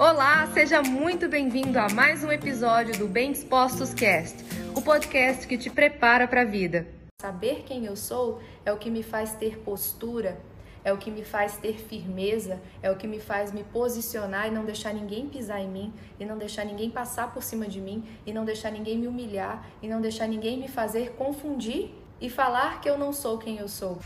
Olá, seja muito bem-vindo a mais um episódio do Bem Dispostos Cast, o podcast que te prepara para a vida. Saber quem eu sou é o que me faz ter postura, é o que me faz ter firmeza, é o que me faz me posicionar e não deixar ninguém pisar em mim, e não deixar ninguém passar por cima de mim, e não deixar ninguém me humilhar, e não deixar ninguém me fazer confundir e falar que eu não sou quem eu sou.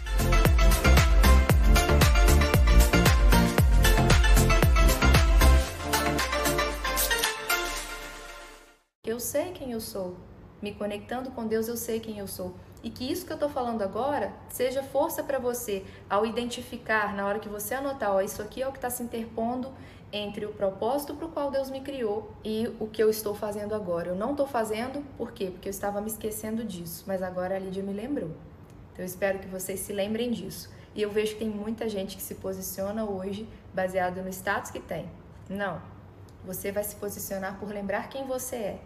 Eu sei quem eu sou. Me conectando com Deus, eu sei quem eu sou. E que isso que eu estou falando agora seja força para você ao identificar, na hora que você anotar, ó, isso aqui é o que está se interpondo entre o propósito para o qual Deus me criou e o que eu estou fazendo agora. Eu não estou fazendo, por quê? Porque eu estava me esquecendo disso, mas agora a Lídia me lembrou. Então eu espero que vocês se lembrem disso. E eu vejo que tem muita gente que se posiciona hoje baseado no status que tem. Não. Você vai se posicionar por lembrar quem você é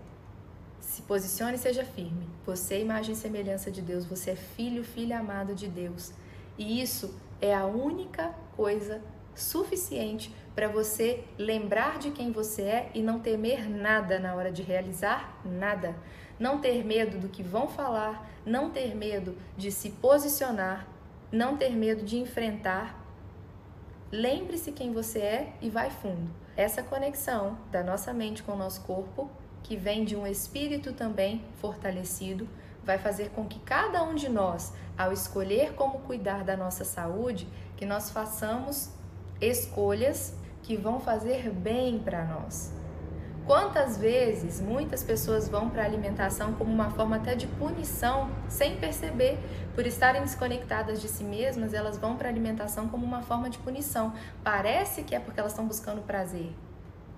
se posicione e seja firme. Você é imagem e semelhança de Deus, você é filho, filha amado de Deus. E isso é a única coisa suficiente para você lembrar de quem você é e não temer nada na hora de realizar nada. Não ter medo do que vão falar, não ter medo de se posicionar, não ter medo de enfrentar. Lembre-se quem você é e vai fundo. Essa conexão da nossa mente com o nosso corpo que vem de um espírito também fortalecido, vai fazer com que cada um de nós, ao escolher como cuidar da nossa saúde, que nós façamos escolhas que vão fazer bem para nós. Quantas vezes muitas pessoas vão para a alimentação como uma forma até de punição, sem perceber, por estarem desconectadas de si mesmas, elas vão para a alimentação como uma forma de punição. Parece que é porque elas estão buscando prazer,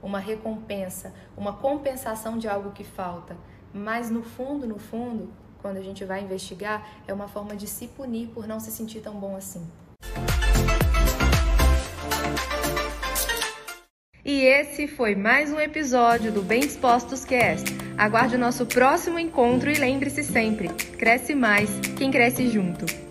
uma recompensa, uma compensação de algo que falta. Mas no fundo, no fundo, quando a gente vai investigar, é uma forma de se punir por não se sentir tão bom assim. E esse foi mais um episódio do Bem Dispostos Cast. Aguarde o nosso próximo encontro e lembre-se sempre: cresce mais quem cresce junto.